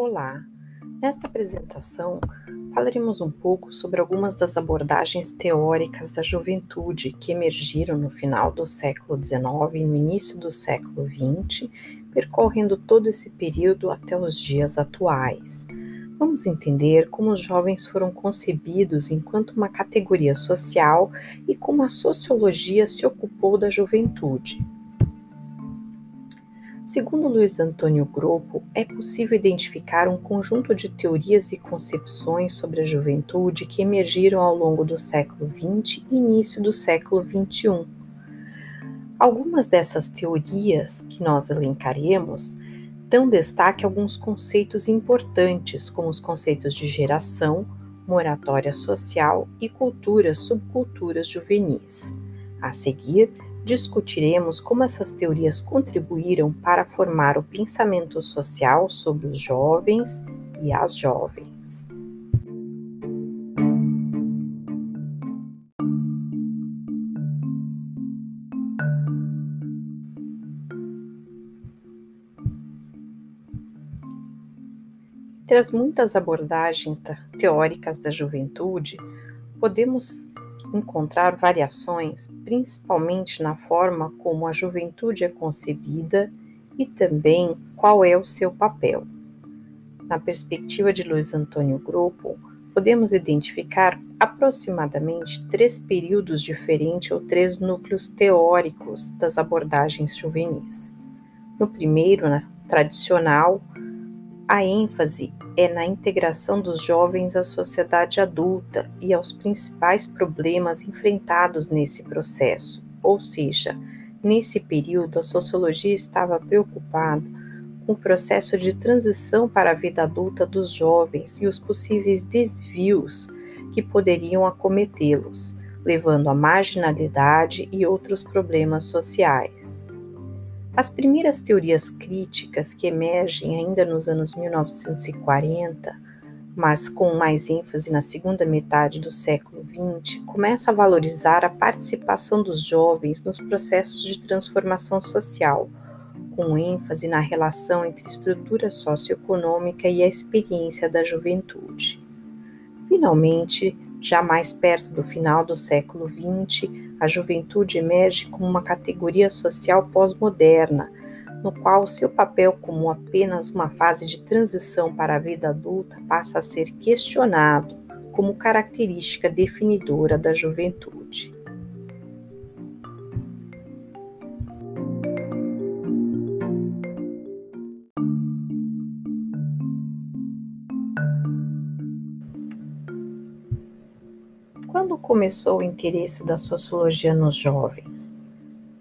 Olá! Nesta apresentação, falaremos um pouco sobre algumas das abordagens teóricas da juventude que emergiram no final do século XIX e no início do século XX, percorrendo todo esse período até os dias atuais. Vamos entender como os jovens foram concebidos enquanto uma categoria social e como a sociologia se ocupou da juventude. Segundo Luiz Antônio Gropo, é possível identificar um conjunto de teorias e concepções sobre a juventude que emergiram ao longo do século XX e início do século XXI. Algumas dessas teorias que nós elencaremos dão destaque alguns conceitos importantes, como os conceitos de geração, moratória social e culturas subculturas juvenis. A seguir, discutiremos como essas teorias contribuíram para formar o pensamento social sobre os jovens e as jovens. Entre as muitas abordagens teóricas da juventude, podemos encontrar variações, principalmente na forma como a juventude é concebida e também qual é o seu papel. Na perspectiva de Luiz Antônio Grupo, podemos identificar aproximadamente três períodos diferentes ou três núcleos teóricos das abordagens juvenis. No primeiro, na tradicional, a ênfase é na integração dos jovens à sociedade adulta e aos principais problemas enfrentados nesse processo, ou seja, nesse período a sociologia estava preocupada com o processo de transição para a vida adulta dos jovens e os possíveis desvios que poderiam acometê-los, levando à marginalidade e outros problemas sociais. As primeiras teorias críticas que emergem ainda nos anos 1940, mas com mais ênfase na segunda metade do século XX, começam a valorizar a participação dos jovens nos processos de transformação social, com ênfase na relação entre estrutura socioeconômica e a experiência da juventude. Finalmente, já mais perto do final do século XX, a juventude emerge como uma categoria social pós-moderna, no qual seu papel como apenas uma fase de transição para a vida adulta passa a ser questionado como característica definidora da juventude. Começou o interesse da sociologia nos jovens?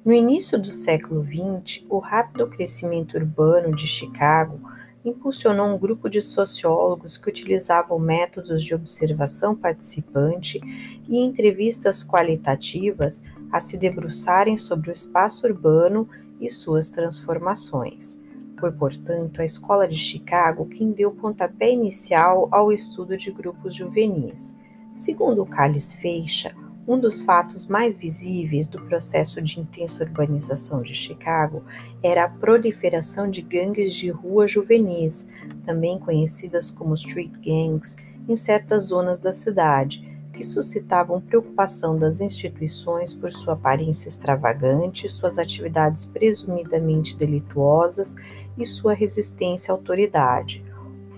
No início do século XX, o rápido crescimento urbano de Chicago impulsionou um grupo de sociólogos que utilizavam métodos de observação participante e entrevistas qualitativas a se debruçarem sobre o espaço urbano e suas transformações. Foi, portanto, a Escola de Chicago quem deu pontapé inicial ao estudo de grupos juvenis. Segundo Calles Feixa, um dos fatos mais visíveis do processo de intensa urbanização de Chicago era a proliferação de gangues de rua juvenis, também conhecidas como street gangs, em certas zonas da cidade, que suscitavam preocupação das instituições por sua aparência extravagante, suas atividades presumidamente delituosas e sua resistência à autoridade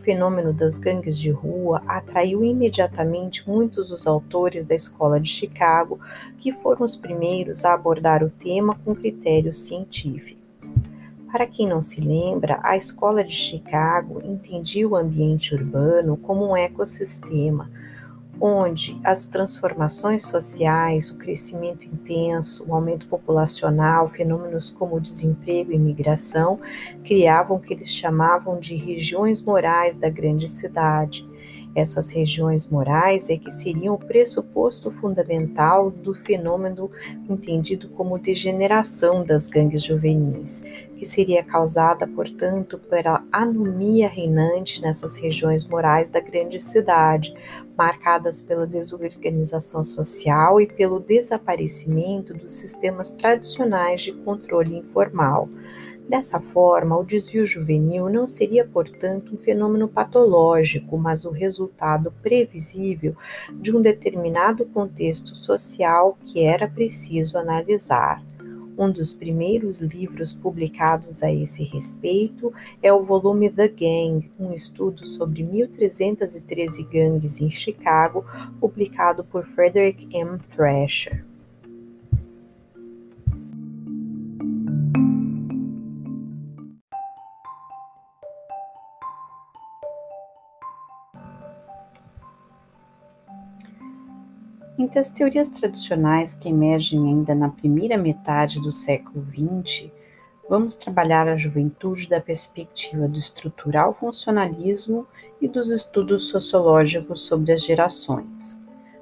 fenômeno das gangues de rua atraiu imediatamente muitos dos autores da escola de Chicago, que foram os primeiros a abordar o tema com critérios científicos. Para quem não se lembra, a escola de Chicago entendia o ambiente urbano como um ecossistema onde as transformações sociais, o crescimento intenso, o aumento populacional, fenômenos como o desemprego e imigração, criavam o que eles chamavam de regiões morais da grande cidade. Essas regiões morais é que seriam o pressuposto fundamental do fenômeno entendido como degeneração das gangues juvenis, que seria causada, portanto, pela anomia reinante nessas regiões morais da grande cidade, marcadas pela desorganização social e pelo desaparecimento dos sistemas tradicionais de controle informal. Dessa forma, o desvio juvenil não seria, portanto, um fenômeno patológico, mas o resultado previsível de um determinado contexto social que era preciso analisar. Um dos primeiros livros publicados a esse respeito é o volume The Gang, um estudo sobre 1313 gangues em Chicago, publicado por Frederick M. Thrasher. Entre as teorias tradicionais que emergem ainda na primeira metade do século XX, vamos trabalhar a juventude da perspectiva do estrutural funcionalismo e dos estudos sociológicos sobre as gerações.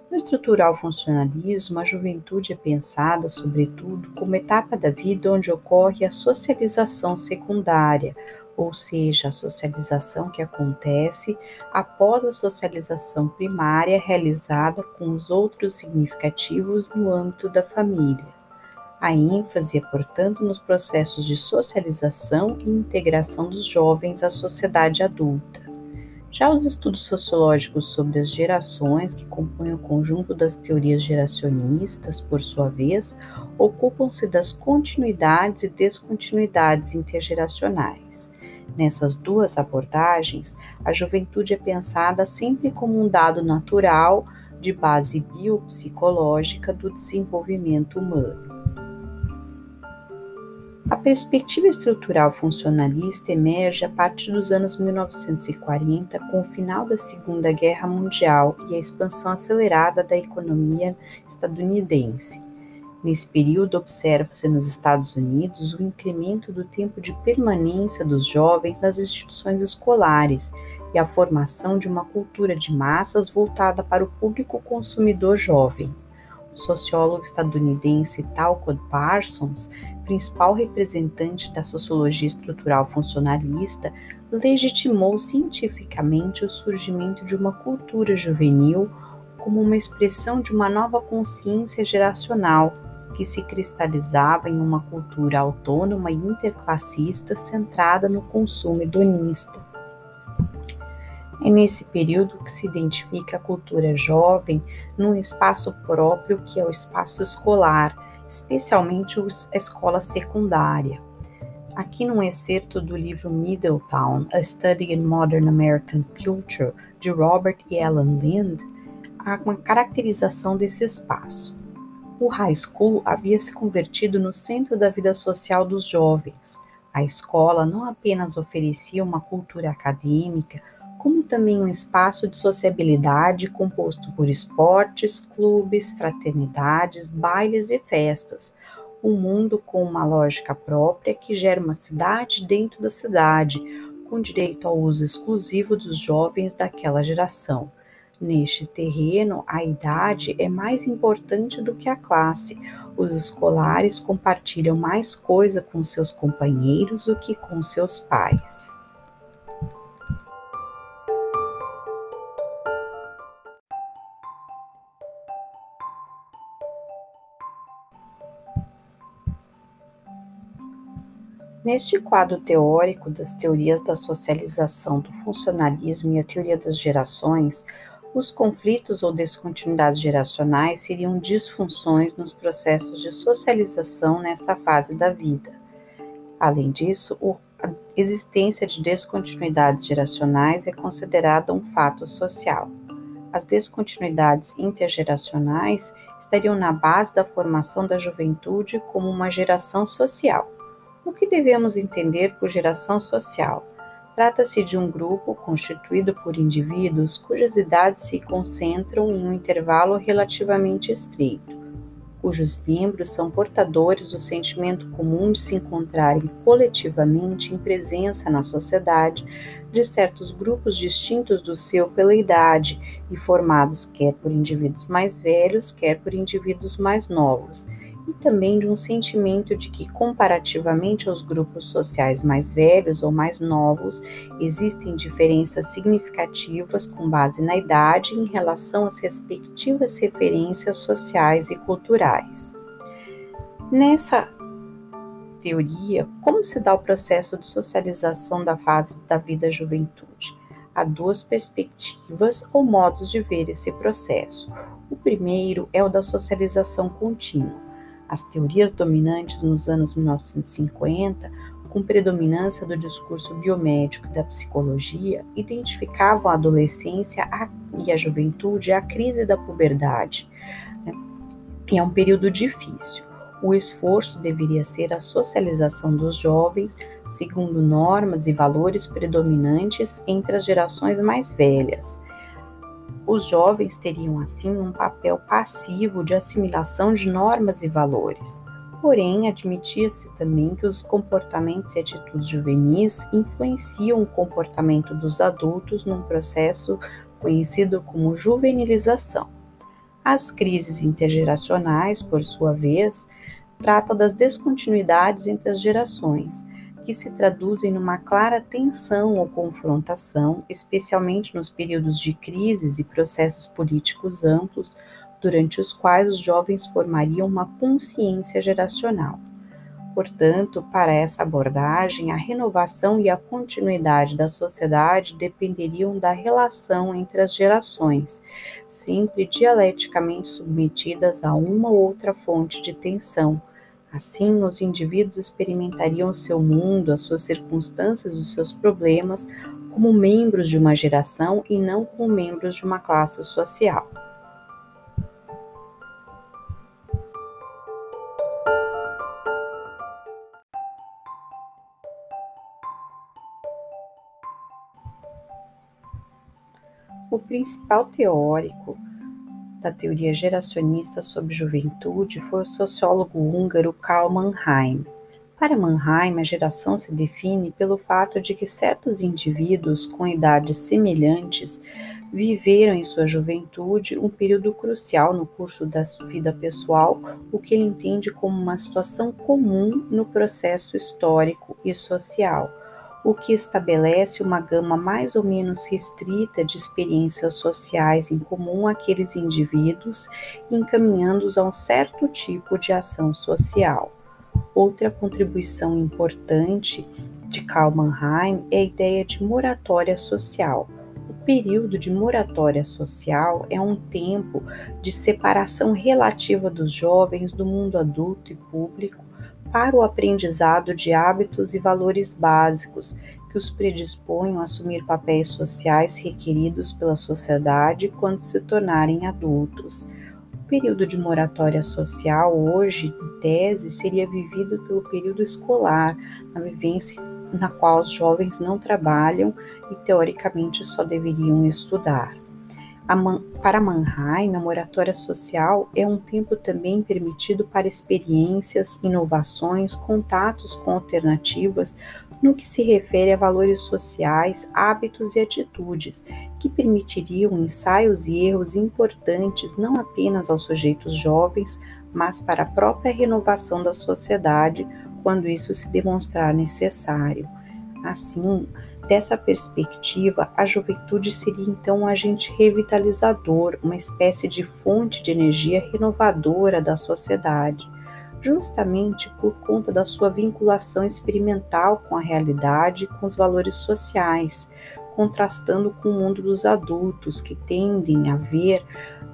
No estrutural funcionalismo, a juventude é pensada, sobretudo, como etapa da vida onde ocorre a socialização secundária, ou seja, a socialização que acontece após a socialização primária realizada com os outros significativos no âmbito da família. A ênfase é, portanto, nos processos de socialização e integração dos jovens à sociedade adulta. Já os estudos sociológicos sobre as gerações, que compõem o conjunto das teorias geracionistas, por sua vez, ocupam-se das continuidades e descontinuidades intergeracionais. Nessas duas abordagens, a juventude é pensada sempre como um dado natural de base biopsicológica do desenvolvimento humano. A perspectiva estrutural funcionalista emerge a partir dos anos 1940, com o final da Segunda Guerra Mundial e a expansão acelerada da economia estadunidense. Nesse período, observa-se nos Estados Unidos o incremento do tempo de permanência dos jovens nas instituições escolares e a formação de uma cultura de massas voltada para o público consumidor jovem. O sociólogo estadunidense Talcott Parsons, principal representante da sociologia estrutural funcionalista, legitimou cientificamente o surgimento de uma cultura juvenil como uma expressão de uma nova consciência geracional que se cristalizava em uma cultura autônoma e interclassista centrada no consumo hedonista. É nesse período que se identifica a cultura jovem num espaço próprio que é o espaço escolar, especialmente a escola secundária. Aqui num excerto do livro Middletown, A Study in Modern American Culture, de Robert e Ellen Lind, há uma caracterização desse espaço. O high school havia se convertido no centro da vida social dos jovens. A escola não apenas oferecia uma cultura acadêmica, como também um espaço de sociabilidade composto por esportes, clubes, fraternidades, bailes e festas. Um mundo com uma lógica própria que gera uma cidade dentro da cidade, com direito ao uso exclusivo dos jovens daquela geração. Neste terreno, a idade é mais importante do que a classe. Os escolares compartilham mais coisa com seus companheiros do que com seus pais. Neste quadro teórico das teorias da socialização, do funcionalismo e a teoria das gerações, os conflitos ou descontinuidades geracionais seriam disfunções nos processos de socialização nessa fase da vida. Além disso, a existência de descontinuidades geracionais é considerada um fato social. As descontinuidades intergeracionais estariam na base da formação da juventude como uma geração social. O que devemos entender por geração social? Trata-se de um grupo constituído por indivíduos cujas idades se concentram em um intervalo relativamente estreito, cujos membros são portadores do sentimento comum de se encontrarem coletivamente em presença na sociedade de certos grupos distintos do seu pela idade e formados quer por indivíduos mais velhos, quer por indivíduos mais novos, e também de um sentimento de que, comparativamente aos grupos sociais mais velhos ou mais novos, existem diferenças significativas com base na idade em relação às respectivas referências sociais e culturais. Nessa teoria, como se dá o processo de socialização da fase da vida juventude? Há duas perspectivas ou modos de ver esse processo. O primeiro é o da socialização contínua as teorias dominantes nos anos 1950, com predominância do discurso biomédico e da psicologia, identificavam a adolescência e a juventude à crise da puberdade. Né? E é um período difícil. O esforço deveria ser a socialização dos jovens segundo normas e valores predominantes entre as gerações mais velhas os jovens teriam assim um papel passivo de assimilação de normas e valores. Porém, admitia-se também que os comportamentos e atitudes juvenis influenciam o comportamento dos adultos num processo conhecido como juvenilização. As crises intergeracionais, por sua vez, tratam das descontinuidades entre as gerações, que se traduzem numa clara tensão ou confrontação, especialmente nos períodos de crises e processos políticos amplos, durante os quais os jovens formariam uma consciência geracional. Portanto, para essa abordagem, a renovação e a continuidade da sociedade dependeriam da relação entre as gerações, sempre dialeticamente submetidas a uma ou outra fonte de tensão, Assim, os indivíduos experimentariam seu mundo, as suas circunstâncias, os seus problemas como membros de uma geração e não como membros de uma classe social. O principal teórico da teoria geracionista sobre juventude foi o sociólogo húngaro Karl Mannheim. Para Mannheim, a geração se define pelo fato de que certos indivíduos com idades semelhantes viveram em sua juventude um período crucial no curso da vida pessoal, o que ele entende como uma situação comum no processo histórico e social o que estabelece uma gama mais ou menos restrita de experiências sociais em comum àqueles indivíduos, encaminhando-os a um certo tipo de ação social. Outra contribuição importante de Karl Mannheim é a ideia de moratória social. O período de moratória social é um tempo de separação relativa dos jovens do mundo adulto e público para o aprendizado de hábitos e valores básicos que os predisponham a assumir papéis sociais requeridos pela sociedade quando se tornarem adultos. O período de moratória social, hoje, em tese, seria vivido pelo período escolar, na vivência na qual os jovens não trabalham e teoricamente só deveriam estudar. Para Mannheim, a moratória social é um tempo também permitido para experiências, inovações, contatos com alternativas no que se refere a valores sociais, hábitos e atitudes, que permitiriam ensaios e erros importantes não apenas aos sujeitos jovens, mas para a própria renovação da sociedade, quando isso se demonstrar necessário. Assim, Dessa perspectiva, a juventude seria então um agente revitalizador, uma espécie de fonte de energia renovadora da sociedade, justamente por conta da sua vinculação experimental com a realidade e com os valores sociais, contrastando com o mundo dos adultos, que tendem a ver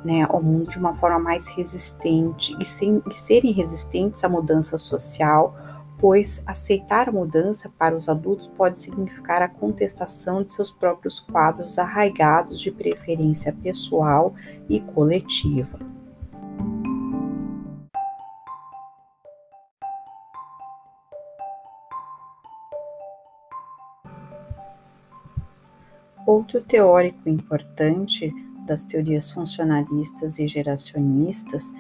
né, o mundo de uma forma mais resistente e, sem, e serem resistentes à mudança social pois aceitar a mudança para os adultos pode significar a contestação de seus próprios quadros arraigados de preferência pessoal e coletiva. Outro teórico importante das teorias funcionalistas e geracionistas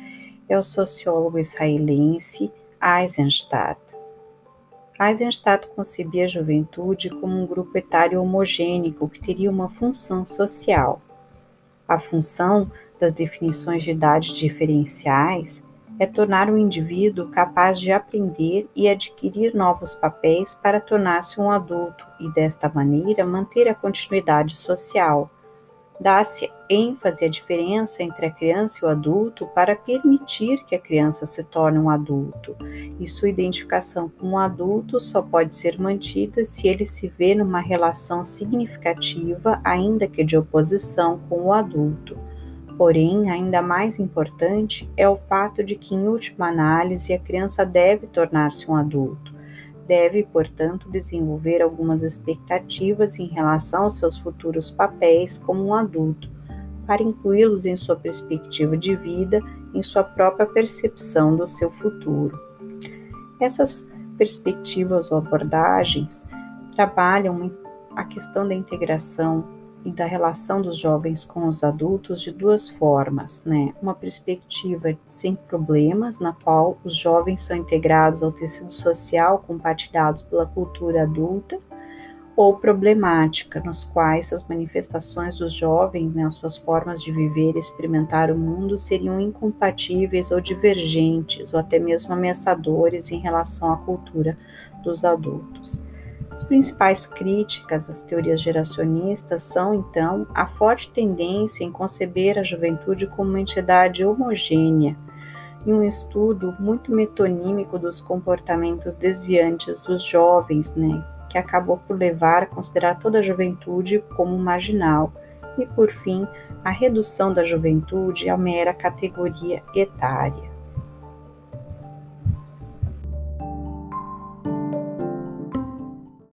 é o sociólogo israelense Eisenstadt. Eisenstadt concebia a juventude como um grupo etário homogêneo que teria uma função social. A função das definições de idade diferenciais é tornar o indivíduo capaz de aprender e adquirir novos papéis para tornar-se um adulto e, desta maneira, manter a continuidade social. Dá-se ênfase à diferença entre a criança e o adulto para permitir que a criança se torne um adulto, e sua identificação com o adulto só pode ser mantida se ele se vê numa relação significativa, ainda que de oposição, com o adulto. Porém, ainda mais importante é o fato de que, em última análise, a criança deve tornar-se um adulto. Deve, portanto, desenvolver algumas expectativas em relação aos seus futuros papéis como um adulto, para incluí-los em sua perspectiva de vida, em sua própria percepção do seu futuro. Essas perspectivas ou abordagens trabalham a questão da integração e da relação dos jovens com os adultos de duas formas, né? Uma perspectiva sem problemas, na qual os jovens são integrados ao tecido social compartilhados pela cultura adulta, ou problemática, nos quais as manifestações dos jovens, né, as suas formas de viver e experimentar o mundo seriam incompatíveis ou divergentes, ou até mesmo ameaçadores em relação à cultura dos adultos. As principais críticas às teorias geracionistas são, então, a forte tendência em conceber a juventude como uma entidade homogênea e um estudo muito metonímico dos comportamentos desviantes dos jovens, né, que acabou por levar a considerar toda a juventude como marginal e, por fim, a redução da juventude à mera categoria etária.